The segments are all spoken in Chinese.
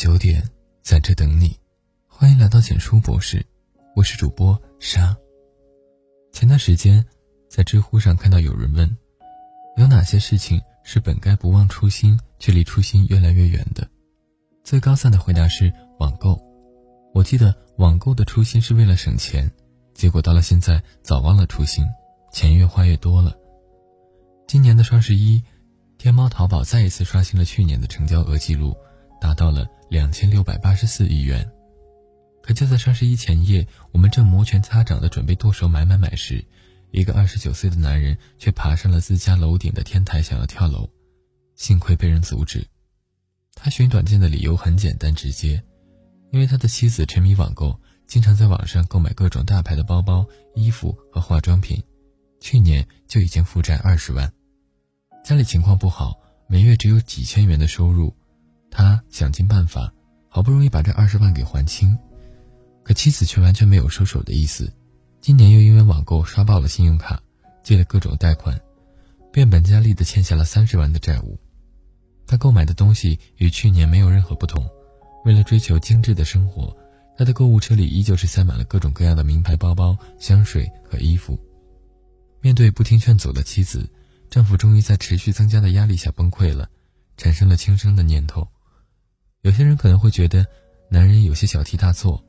九点，在这等你。欢迎来到简书博士，我是主播沙。前段时间，在知乎上看到有人问，有哪些事情是本该不忘初心，却离初心越来越远的？最高赞的回答是网购。我记得网购的初心是为了省钱，结果到了现在早忘了初心，钱越花越多了。今年的双十一，天猫淘宝再一次刷新了去年的成交额记录。达到了两千六百八十四亿元，可就在双十一前夜，我们正摩拳擦掌的准备剁手买买买时，一个二十九岁的男人却爬上了自家楼顶的天台，想要跳楼，幸亏被人阻止。他寻短见的理由很简单直接，因为他的妻子沉迷网购，经常在网上购买各种大牌的包包、衣服和化妆品，去年就已经负债二十万，家里情况不好，每月只有几千元的收入。他想尽办法，好不容易把这二十万给还清，可妻子却完全没有收手的意思。今年又因为网购刷爆了信用卡，借了各种贷款，变本加厉的欠下了三十万的债务。他购买的东西与去年没有任何不同。为了追求精致的生活，他的购物车里依旧是塞满了各种各样的名牌包包、香水和衣服。面对不听劝阻的妻子，丈夫终于在持续增加的压力下崩溃了，产生了轻生的念头。有些人可能会觉得，男人有些小题大做，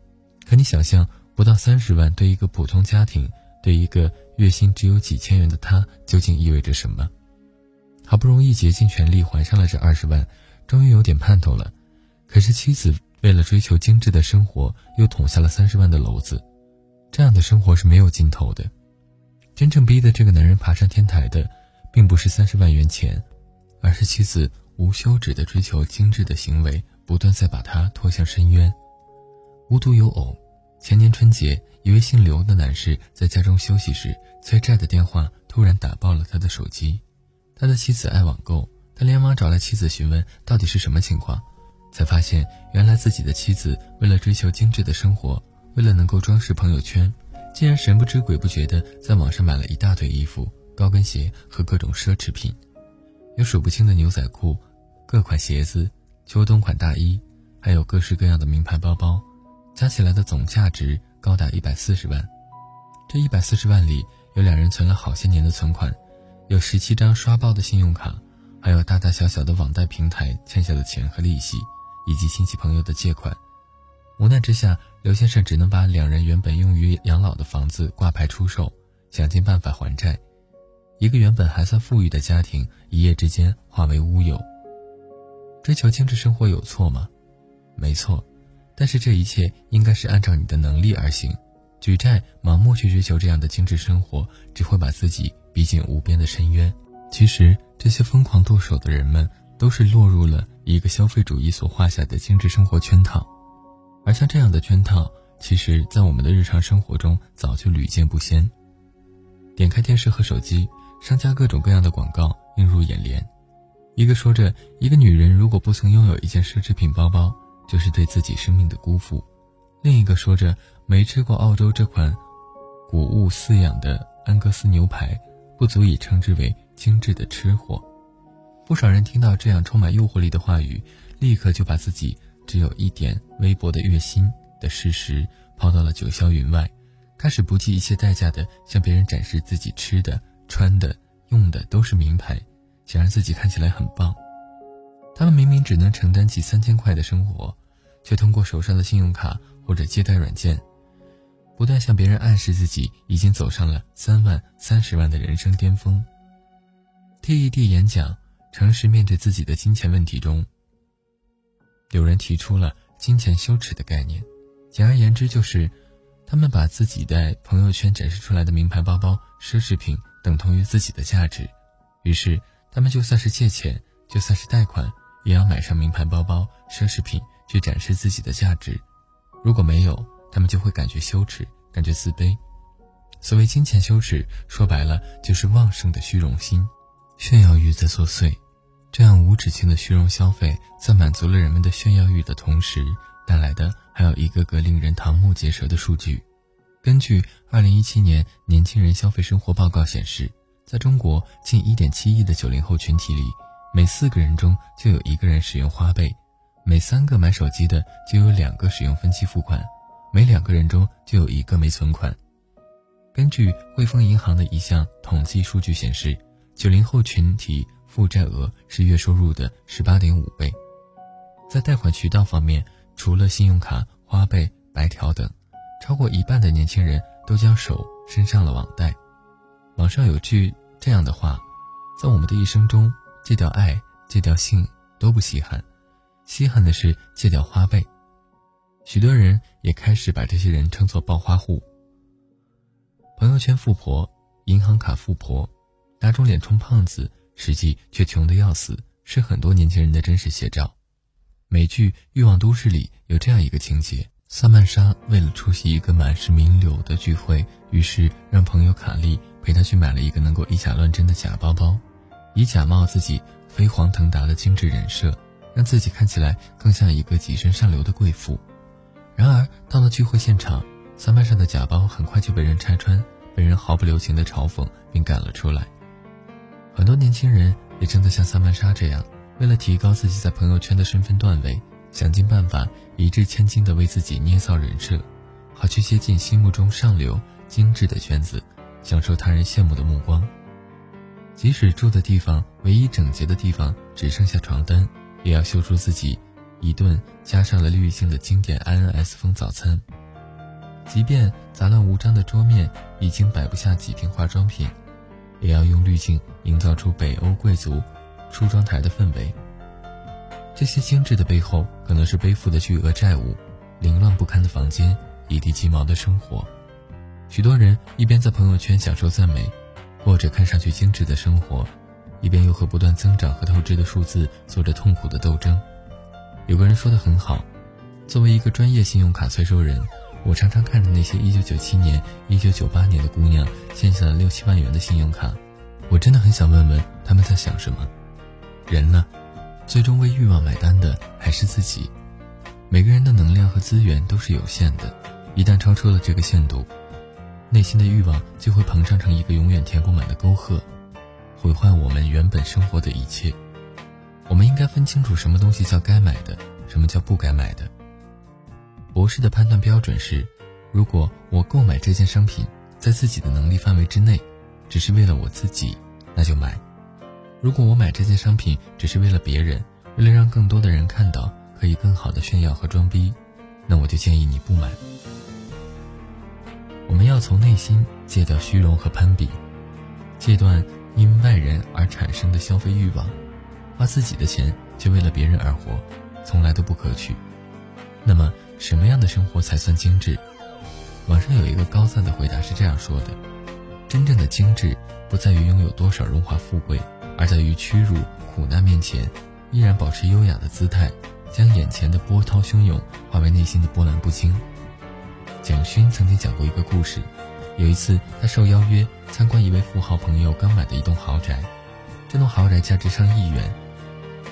可你想象不到三十万对一个普通家庭，对一个月薪只有几千元的他，究竟意味着什么？好不容易竭尽全力还上了这二十万，终于有点盼头了，可是妻子为了追求精致的生活，又捅下了三十万的篓子，这样的生活是没有尽头的。真正逼得这个男人爬上天台的，并不是三十万元钱，而是妻子无休止的追求精致的行为。不断在把他拖向深渊。无独有偶，前年春节，一位姓刘的男士在家中休息时，催债的电话突然打爆了他的手机。他的妻子爱网购，他连忙找来妻子询问到底是什么情况，才发现原来自己的妻子为了追求精致的生活，为了能够装饰朋友圈，竟然神不知鬼不觉地在网上买了一大堆衣服、高跟鞋和各种奢侈品，有数不清的牛仔裤、各款鞋子。秋冬款大衣，还有各式各样的名牌包包，加起来的总价值高达一百四十万。这一百四十万里，有两人存了好些年的存款，有十七张刷爆的信用卡，还有大大小小的网贷平台欠下的钱和利息，以及亲戚朋友的借款。无奈之下，刘先生只能把两人原本用于养老的房子挂牌出售，想尽办法还债。一个原本还算富裕的家庭，一夜之间化为乌有。追求精致生活有错吗？没错，但是这一切应该是按照你的能力而行。举债盲目去追求这样的精致生活，只会把自己逼进无边的深渊。其实，这些疯狂剁手的人们都是落入了一个消费主义所画下的精致生活圈套。而像这样的圈套，其实在我们的日常生活中早就屡见不鲜。点开电视和手机，商家各种各样的广告映入眼帘。一个说着，一个女人如果不曾拥有一件奢侈品包包，就是对自己生命的辜负；另一个说着，没吃过澳洲这款谷物饲养的安格斯牛排，不足以称之为精致的吃货。不少人听到这样充满诱惑力的话语，立刻就把自己只有一点微薄的月薪的事实抛到了九霄云外，开始不计一切代价的向别人展示自己吃的、穿的、用的都是名牌。想让自己看起来很棒，他们明明只能承担起三千块的生活，却通过手上的信用卡或者借贷软件，不断向别人暗示自己已经走上了三万、三十万的人生巅峰。TED 演讲《诚实面对自己的金钱问题》中，有人提出了金钱羞耻的概念，简而言之就是，他们把自己在朋友圈展示出来的名牌包包、奢侈品等同于自己的价值，于是。他们就算是借钱，就算是贷款，也要买上名牌包包、奢侈品去展示自己的价值。如果没有，他们就会感觉羞耻，感觉自卑。所谓金钱羞耻，说白了就是旺盛的虚荣心、炫耀欲在作祟。这样无止境的虚荣消费，在满足了人们的炫耀欲的同时，带来的还有一个个令人瞠目结舌的数据。根据二零一七年年轻人消费生活报告显示。在中国近1.7亿的九零后群体里，每四个人中就有一个人使用花呗，每三个买手机的就有两个使用分期付款，每两个人中就有一个没存款。根据汇丰银行的一项统计数据显示，九零后群体负债额是月收入的十八点五倍。在贷款渠道方面，除了信用卡、花呗、白条等，超过一半的年轻人都将手伸上了网贷。网上有句这样的话：“在我们的一生中，戒掉爱、戒掉性都不稀罕，稀罕的是戒掉花呗。”许多人也开始把这些人称作暴花户。朋友圈富婆、银行卡富婆、打肿脸充胖子，实际却穷得要死，是很多年轻人的真实写照。美剧《欲望都市》里有这样一个情节：萨曼莎为了出席一个满是名流的聚会，于是让朋友卡莉陪她去买了一个能够以假乱真的假包包，以假冒自己飞黄腾达的精致人设，让自己看起来更像一个跻身上流的贵妇。然而到了聚会现场，萨曼莎的假包很快就被人拆穿。被人毫不留情的嘲讽并赶了出来。很多年轻人也正在像萨曼莎这样，为了提高自己在朋友圈的身份段位，想尽办法一掷千金的为自己捏造人设，好去接近心目中上流精致的圈子，享受他人羡慕的目光。即使住的地方唯一整洁的地方只剩下床单，也要秀出自己一顿加上了滤镜的经典 INS 风早餐。即便杂乱无章的桌面已经摆不下几瓶化妆品，也要用滤镜营造出北欧贵族梳妆台的氛围。这些精致的背后，可能是背负的巨额债务、凌乱不堪的房间、一地鸡毛的生活。许多人一边在朋友圈享受赞美，过着看上去精致的生活，一边又和不断增长和透支的数字做着痛苦的斗争。有个人说的很好：“作为一个专业信用卡催收人。”我常常看着那些1997年、1998年的姑娘欠下了六七万元的信用卡，我真的很想问问他们在想什么。人呢，最终为欲望买单的还是自己。每个人的能量和资源都是有限的，一旦超出了这个限度，内心的欲望就会膨胀成一个永远填不满的沟壑，毁坏我们原本生活的一切。我们应该分清楚什么东西叫该买的，什么叫不该买的。博士的判断标准是：如果我购买这件商品在自己的能力范围之内，只是为了我自己，那就买；如果我买这件商品只是为了别人，为了让更多的人看到，可以更好的炫耀和装逼，那我就建议你不买。我们要从内心戒掉虚荣和攀比，戒断因外人而产生的消费欲望，花自己的钱却为了别人而活，从来都不可取。那么。什么样的生活才算精致？网上有一个高赞的回答是这样说的：真正的精致，不在于拥有多少荣华富贵，而在于屈辱苦难面前，依然保持优雅的姿态，将眼前的波涛汹涌化为内心的波澜不惊。蒋勋曾经讲过一个故事，有一次他受邀约参观一位富豪朋友刚买的一栋豪宅，这栋豪宅价值上亿元。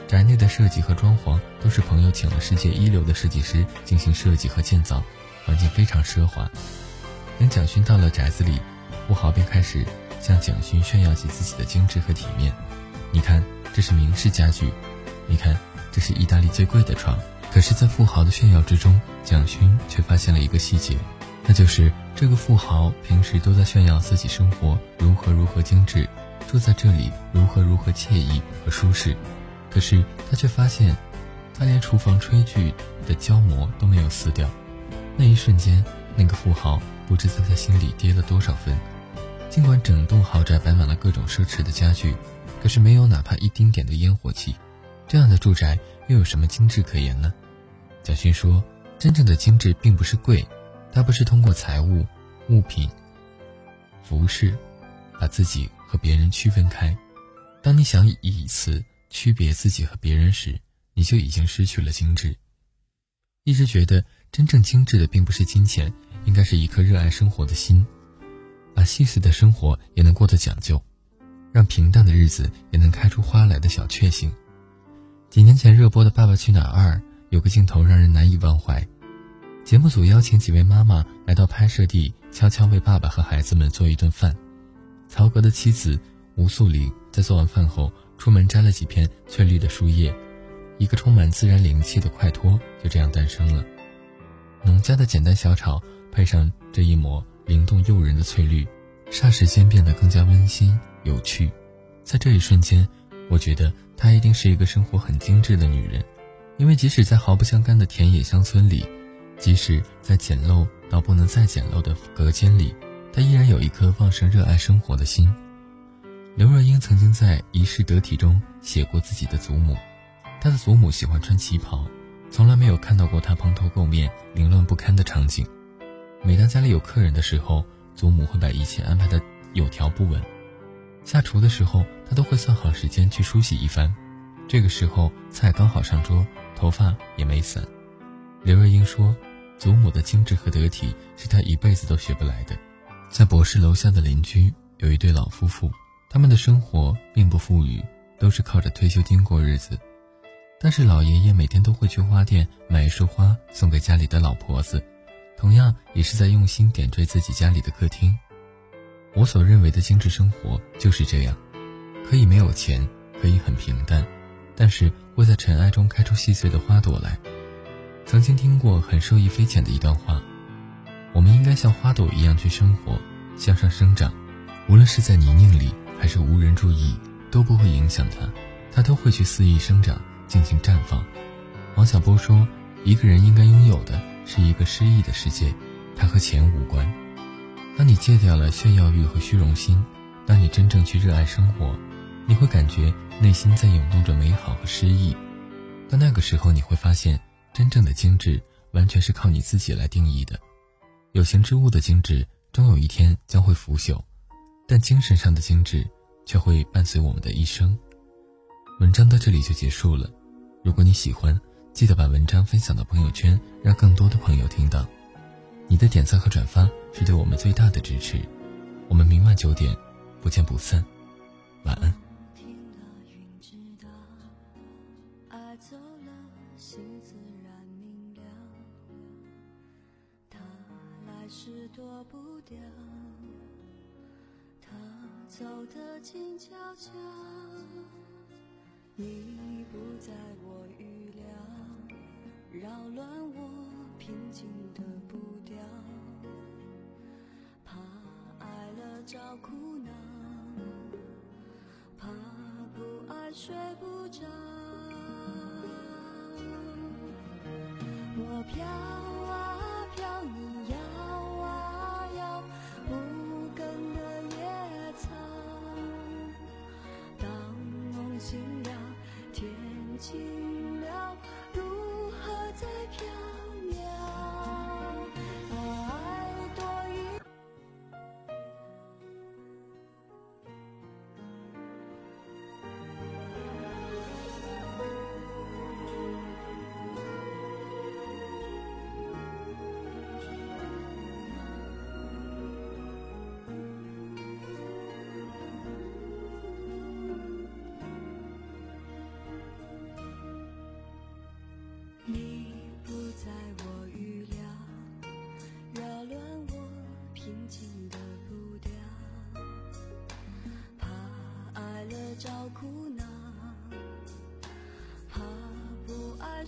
宅内的设计和装潢都是朋友请了世界一流的设计师进行设计和建造，环境非常奢华。等蒋勋到了宅子里，富豪便开始向蒋勋炫耀起自己的精致和体面。你看，这是明式家具；你看，这是意大利最贵的床。可是，在富豪的炫耀之中，蒋勋却发现了一个细节，那就是这个富豪平时都在炫耀自己生活如何如何精致，住在这里如何如何惬意和舒适。可是他却发现，他连厨房炊具的胶膜都没有撕掉。那一瞬间，那个富豪不知在他心里跌了多少分。尽管整栋豪宅摆满了各种奢侈的家具，可是没有哪怕一丁点的烟火气。这样的住宅又有什么精致可言呢？蒋勋说：“真正的精致并不是贵，它不是通过财物、物品、服饰，把自己和别人区分开。当你想以此。”区别自己和别人时，你就已经失去了精致。一直觉得真正精致的并不是金钱，应该是一颗热爱生活的心，把细碎的生活也能过得讲究，让平淡的日子也能开出花来的小确幸。几年前热播的《爸爸去哪儿二》有个镜头让人难以忘怀，节目组邀请几位妈妈来到拍摄地，悄悄为爸爸和孩子们做一顿饭。曹格的妻子吴素玲在做完饭后。出门摘了几片翠绿的树叶，一个充满自然灵气的快脱就这样诞生了。农家的简单小炒，配上这一抹灵动诱人的翠绿，霎时间变得更加温馨有趣。在这一瞬间，我觉得她一定是一个生活很精致的女人，因为即使在毫不相干的田野乡村里，即使在简陋到不能再简陋的隔间里，她依然有一颗旺盛热爱生活的心。刘若英曾经在《一世得体》中写过自己的祖母，她的祖母喜欢穿旗袍，从来没有看到过她蓬头垢面、凌乱不堪的场景。每当家里有客人的时候，祖母会把一切安排得有条不紊。下厨的时候，她都会算好时间去梳洗一番。这个时候菜刚好上桌，头发也没散。刘若英说：“祖母的精致和得体是她一辈子都学不来的。”在博士楼下的邻居有一对老夫妇。他们的生活并不富裕，都是靠着退休金过日子。但是老爷爷每天都会去花店买一束花送给家里的老婆子，同样也是在用心点缀自己家里的客厅。我所认为的精致生活就是这样，可以没有钱，可以很平淡，但是会在尘埃中开出细碎的花朵来。曾经听过很受益匪浅的一段话：我们应该像花朵一样去生活，向上生长，无论是在泥泞里。还是无人注意都不会影响它，它都会去肆意生长，尽情绽放。王小波说：“一个人应该拥有的是一个诗意的世界，它和钱无关。当你戒掉了炫耀欲和虚荣心，当你真正去热爱生活，你会感觉内心在涌动着美好和诗意。到那个时候，你会发现，真正的精致完全是靠你自己来定义的。有形之物的精致，终有一天将会腐朽。”但精神上的精致却会伴随我们的一生。文章到这里就结束了。如果你喜欢，记得把文章分享到朋友圈，让更多的朋友听到。你的点赞和转发是对我们最大的支持。我们明晚九点不见不散。晚安。走得静悄悄，你不在我预料，扰乱我平静的步调，找苦恼，怕不爱睡不着，我飘。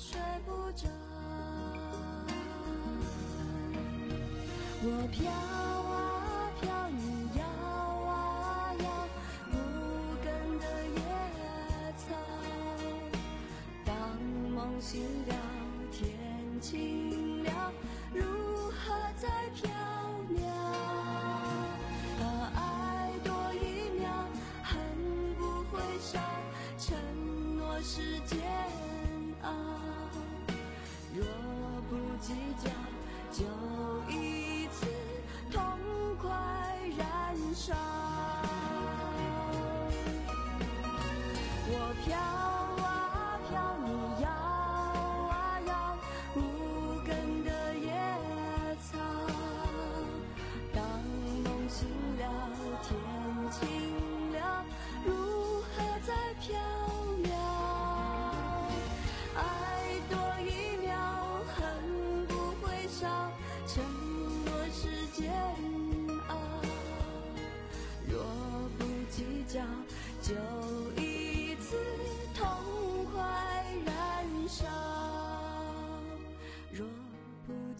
睡不着。我飘啊飘，你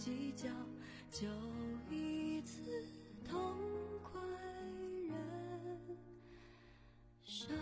计较就一次痛快燃烧